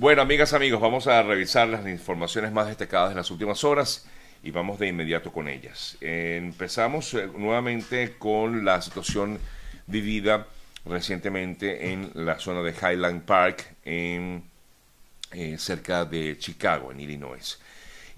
Bueno, amigas, amigos, vamos a revisar las informaciones más destacadas de las últimas horas y vamos de inmediato con ellas. Empezamos eh, nuevamente con la situación vivida recientemente en la zona de Highland Park, en, eh, cerca de Chicago, en Illinois.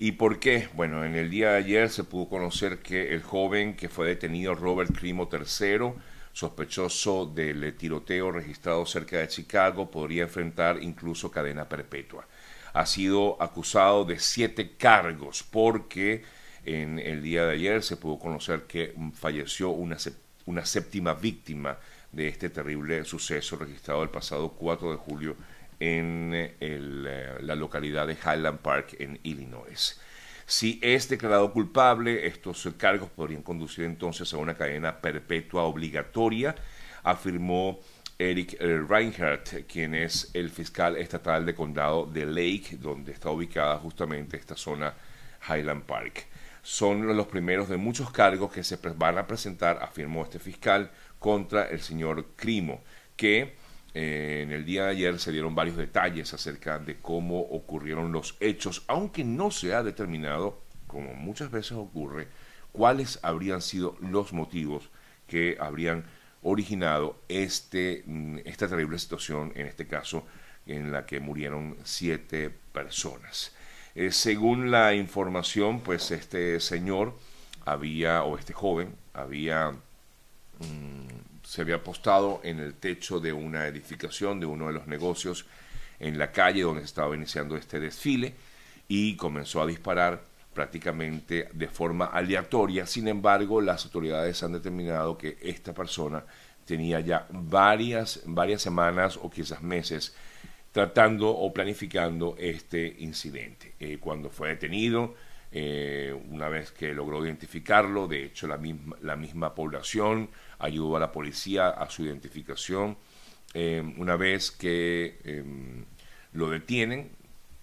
¿Y por qué? Bueno, en el día de ayer se pudo conocer que el joven que fue detenido, Robert Crimo III, sospechoso del tiroteo registrado cerca de Chicago, podría enfrentar incluso cadena perpetua. Ha sido acusado de siete cargos porque en el día de ayer se pudo conocer que falleció una, una séptima víctima de este terrible suceso registrado el pasado 4 de julio en eh, la localidad de Highland Park en Illinois. Si es declarado culpable, estos cargos podrían conducir entonces a una cadena perpetua obligatoria, afirmó Eric eh, Reinhardt, quien es el fiscal estatal de condado de Lake, donde está ubicada justamente esta zona Highland Park. Son los primeros de muchos cargos que se van a presentar, afirmó este fiscal, contra el señor Crimo, que en el día de ayer se dieron varios detalles acerca de cómo ocurrieron los hechos, aunque no se ha determinado, como muchas veces ocurre, cuáles habrían sido los motivos que habrían originado este, mm, esta terrible situación, en este caso, en la que murieron siete personas. Eh, según la información, pues este señor había, o este joven, había mm, se había apostado en el techo de una edificación, de uno de los negocios en la calle donde estaba iniciando este desfile y comenzó a disparar prácticamente de forma aleatoria. Sin embargo, las autoridades han determinado que esta persona tenía ya varias, varias semanas o quizás meses tratando o planificando este incidente. Eh, cuando fue detenido, eh, una vez que logró identificarlo, de hecho la misma, la misma población ayudó a la policía a su identificación. Eh, una vez que em, lo detienen,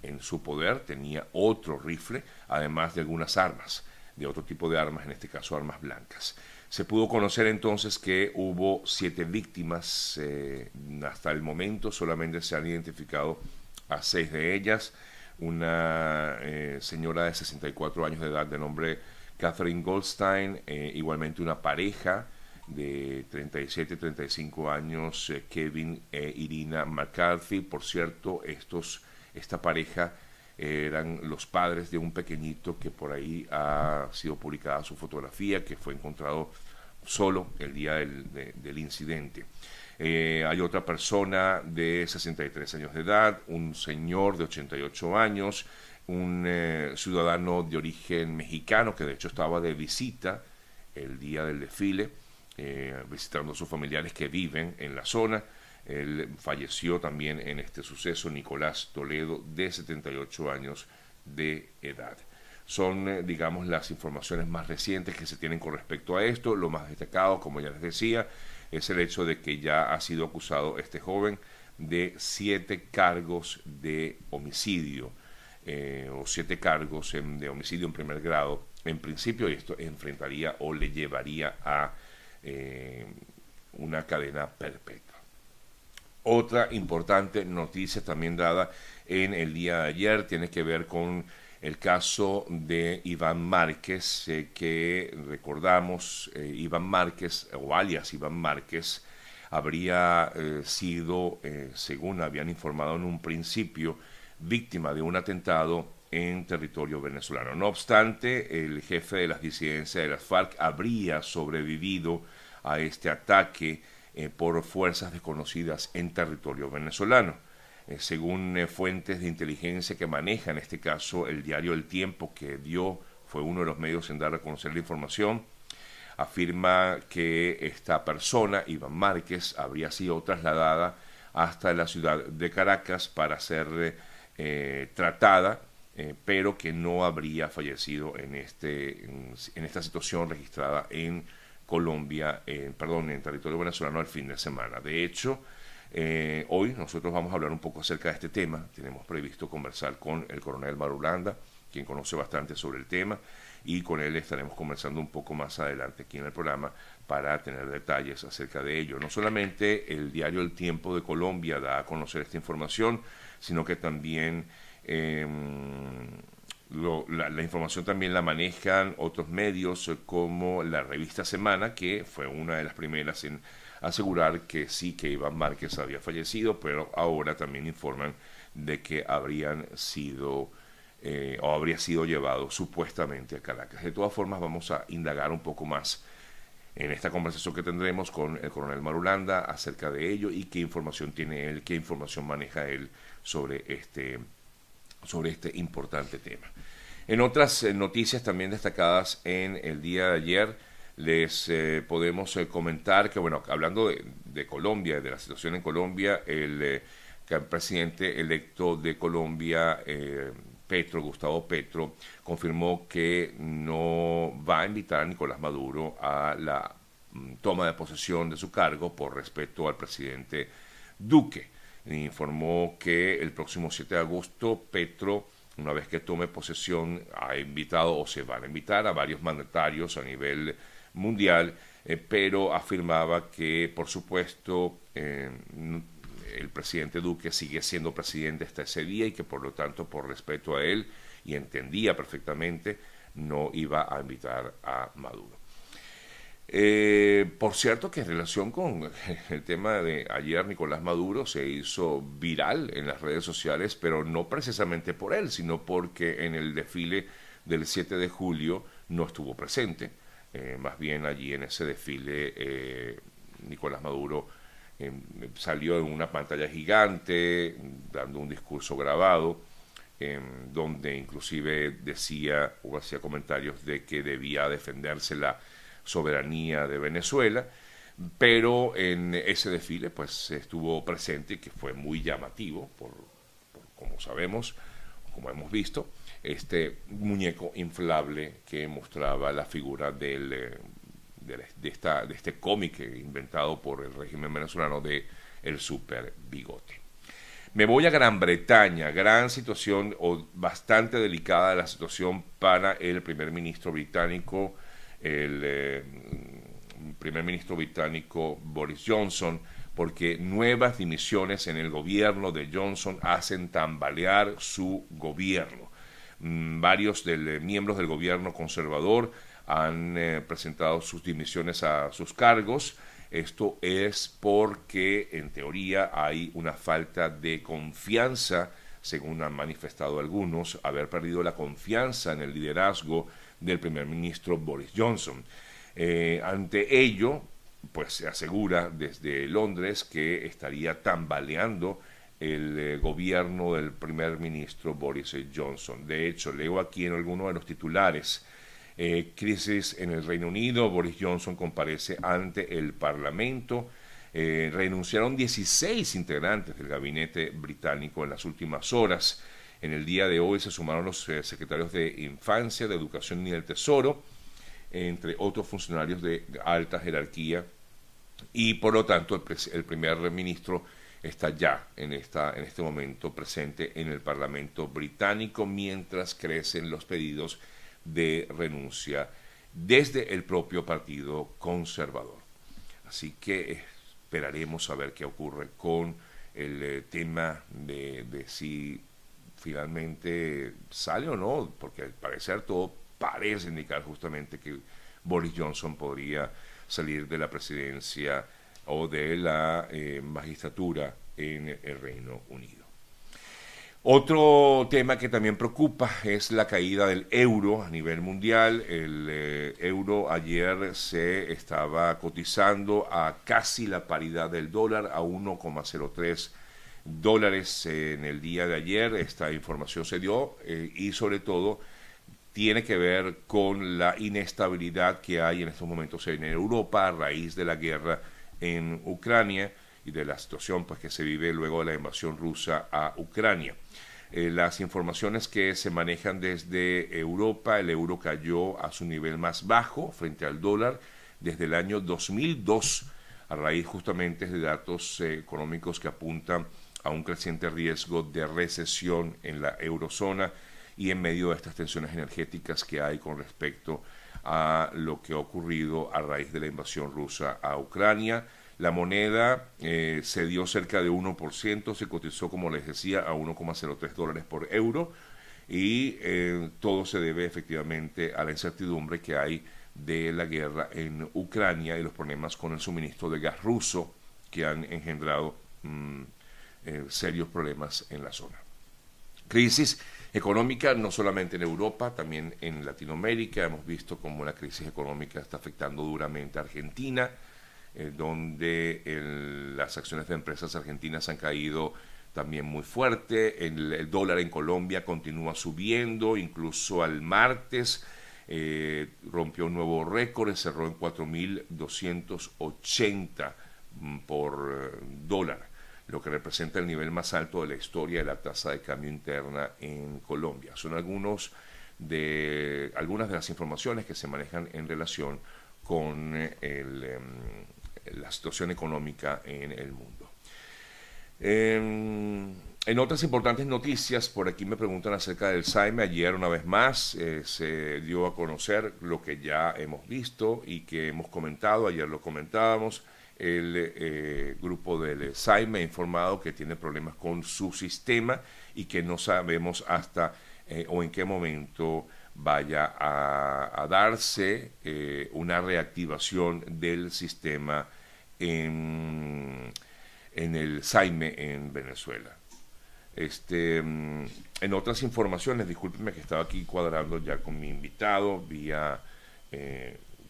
en su poder tenía otro rifle, además de algunas armas, de otro tipo de armas, en este caso armas blancas. Se pudo conocer entonces que hubo siete víctimas, eh, hasta el momento solamente se han identificado a seis de ellas, una eh, señora de 64 años de edad de nombre Catherine Goldstein, igualmente una pareja, de 37 35 años, eh, Kevin e Irina McCarthy. Por cierto, estos, esta pareja eran los padres de un pequeñito que por ahí ha sido publicada su fotografía, que fue encontrado solo el día del, incidente. Eh, hay otra persona de 63 años de edad, un señor de 88 años, un eh, ciudadano de origen mexicano que de hecho estaba de visita el día del desfile eh, visitando a sus familiares que viven en la zona. Él falleció también en este suceso, Nicolás Toledo, de 78 años de edad. Son, digamos, las informaciones más recientes que se tienen con respecto a esto. Lo más destacado, como ya les decía, es el hecho de que ya ha sido acusado este joven de siete cargos de homicidio eh, o siete cargos de homicidio en primer grado. En principio, esto enfrentaría o le llevaría a eh, una cadena perpetua. Otra importante noticia también dada en el día de ayer tiene que ver con el caso de Iván Márquez, eh, que recordamos, eh, Iván Márquez, o alias Iván Márquez, habría sido, según habían informado en un principio, víctima de un atentado en territorio venezolano. No obstante, el jefe de las disidencias de las FARC habría sobrevivido a este ataque eh, por fuerzas desconocidas en territorio venezolano. Eh, según eh, fuentes de inteligencia que maneja en este caso el diario El Tiempo, que dio, fue uno de los medios en dar a conocer la información, afirma que esta persona, Iván Márquez, habría sido trasladada hasta la ciudad de Caracas para ser tratada eh, pero que no habría fallecido en, este, en, esta situación registrada en Colombia, perdón, en territorio venezolano el fin de semana. De hecho, eh, hoy nosotros vamos a hablar un poco acerca de este tema. Tenemos previsto conversar con el coronel Marulanda, quien conoce bastante sobre el tema, y con él estaremos conversando un poco más adelante aquí en el programa para tener detalles acerca de ello. No solamente el diario El Tiempo de Colombia da a conocer esta información, sino que también em, la, información también la manejan otros medios como la revista Semana, que fue una de las primeras en asegurar que sí que Iván Márquez había fallecido, pero ahora también informan de que habrían sido eh, o habría sido llevado supuestamente a Caracas. De todas formas, vamos a indagar un poco más en esta conversación que tendremos con el coronel Marulanda acerca de ello y qué información tiene él, qué información maneja él sobre este, sobre este importante tema. En otras eh, noticias también destacadas en el día de ayer, les eh, podemos eh, comentar que, bueno, hablando de, de, Colombia, de la situación en Colombia, el, presidente electo de Colombia, Petro, Gustavo Petro, confirmó que no va a invitar a Nicolás Maduro a la mm, toma de posesión de su cargo por respeto al presidente Duque. Informó que el próximo 7 de agosto Petro, una vez que tome posesión, ha invitado o se van a invitar a varios mandatarios a nivel mundial, eh, pero afirmaba que, por supuesto, eh, el presidente Duque sigue siendo presidente hasta ese día y que por lo tanto por respeto a él y entendía perfectamente no iba a invitar a Maduro. Eh, por cierto que en relación con el tema de ayer Nicolás Maduro se hizo viral en las redes sociales, pero no precisamente por él, sino porque en el desfile del 7 de julio no estuvo presente. Eh, más bien allí en ese desfile eh, Nicolás Maduro Em, salió en una pantalla gigante, dando un discurso grabado, em, donde inclusive decía o hacía comentarios de que debía defenderse la soberanía de Venezuela, pero en ese desfile pues estuvo presente, que fue muy llamativo, por, como sabemos, como hemos visto, este muñeco inflable que mostraba la figura del eh, de, esta, de este cómic inventado por el régimen venezolano de El Super Bigote. Me voy a Gran Bretaña, gran situación o bastante delicada la situación para el primer ministro británico, el eh, primer ministro británico Boris Johnson, porque nuevas dimisiones en el gobierno de Johnson hacen tambalear su gobierno. Mm, varios miembros del gobierno conservador han eh, presentado sus dimisiones a sus cargos. Esto es porque, en teoría, hay una falta de confianza, según han manifestado algunos, haber perdido la confianza en el liderazgo del primer ministro Boris Johnson. Eh, ante ello, pues se asegura desde Londres que estaría tambaleando el eh, gobierno del primer ministro Boris Johnson. De hecho, leo aquí en alguno de los titulares eh, crisis en el Reino Unido, Boris Johnson comparece ante el Parlamento. Eh, renunciaron 16 integrantes del gabinete británico en las últimas horas. En el día de hoy se sumaron los secretarios de Infancia, de Educación y del Tesoro, entre otros funcionarios de alta jerarquía. Y por lo tanto, el primer ministro está ya en, esta, en este momento presente en el Parlamento británico mientras crecen los pedidos de renuncia desde el propio Partido Conservador. Así que esperaremos a ver qué ocurre con el eh, tema de, si finalmente sale o no, porque al parecer todo parece indicar justamente que Boris Johnson podría salir de la presidencia o de la eh, magistratura en el Reino Unido. Otro tema que también preocupa es la caída del euro a nivel mundial. El eh, euro ayer se estaba cotizando a casi la paridad del dólar, a 1,03 dólares en el día de ayer. Esta información se dio eh, y sobre todo tiene que ver con la inestabilidad que hay en estos momentos en Europa a raíz de la guerra en Ucrania y de la situación pues, que se vive luego de la invasión rusa a Ucrania. Eh, las informaciones que se manejan desde Europa, el euro cayó a su nivel más bajo frente al dólar desde el año 2002, a raíz justamente de datos eh, económicos que apuntan a un creciente riesgo de recesión en la eurozona y en medio de estas tensiones energéticas que hay con respecto a lo que ha ocurrido a raíz de la invasión rusa a Ucrania. La moneda eh, se dio cerca de 1%, se cotizó, como les decía, a 1,03 dólares por euro y eh, todo se debe efectivamente a la incertidumbre que hay de la guerra en Ucrania y los problemas con el suministro de gas ruso que han engendrado mm, eh, serios problemas en la zona. Crisis económica no solamente en Europa, también en Latinoamérica. Hemos visto cómo la crisis económica está afectando duramente a Argentina, eh, donde las acciones de empresas argentinas han caído también muy fuerte. El, dólar en Colombia continúa subiendo, incluso al martes eh, rompió un nuevo récord, cerró en 4.280 mm, por eh, dólar lo que representa el nivel más alto de la historia de la tasa de cambio interna en Colombia. Son algunos de, algunas de las informaciones que se manejan en relación con em, la situación económica en el mundo. Em, en otras importantes noticias, por aquí me preguntan acerca del SAIME. Ayer, una vez más, eh, se dio a conocer lo que ya hemos visto y que hemos comentado. Ayer lo comentábamos el eh, grupo del SAIME ha informado que tiene problemas con su sistema y que no sabemos hasta eh, o en qué momento vaya a, darse eh, una reactivación del sistema en, en, el SAIME en Venezuela. Este, mm, en otras informaciones, discúlpenme que estaba aquí cuadrando ya con mi invitado vía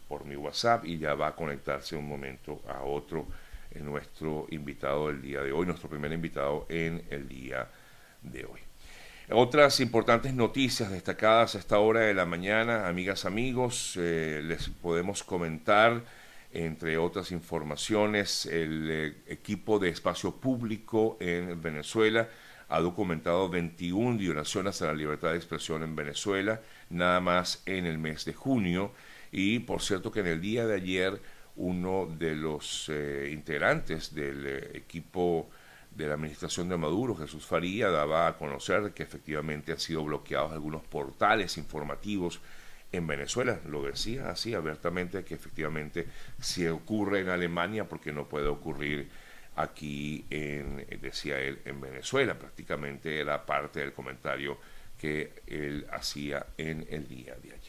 por mi WhatsApp y ya va a conectarse un momento a otro en nuestro invitado del día de hoy, nuestro primer invitado en el día de hoy. Otras importantes noticias destacadas a esta hora de la mañana, amigas, amigos, eh, les podemos comentar, entre otras informaciones, el eh, equipo de espacio público en Venezuela ha documentado 21 violaciones a la libertad de expresión en Venezuela, nada más en el mes de junio. Y por cierto que en el día de ayer uno de los eh, integrantes del eh, equipo de la administración de Maduro, Jesús Faría, daba a conocer que efectivamente han sido bloqueados algunos portales informativos en Venezuela. Lo decía así abiertamente que efectivamente si ocurre en Alemania, porque no puede ocurrir aquí, en, decía él, en Venezuela. Prácticamente era parte del comentario que él hacía en el día de ayer.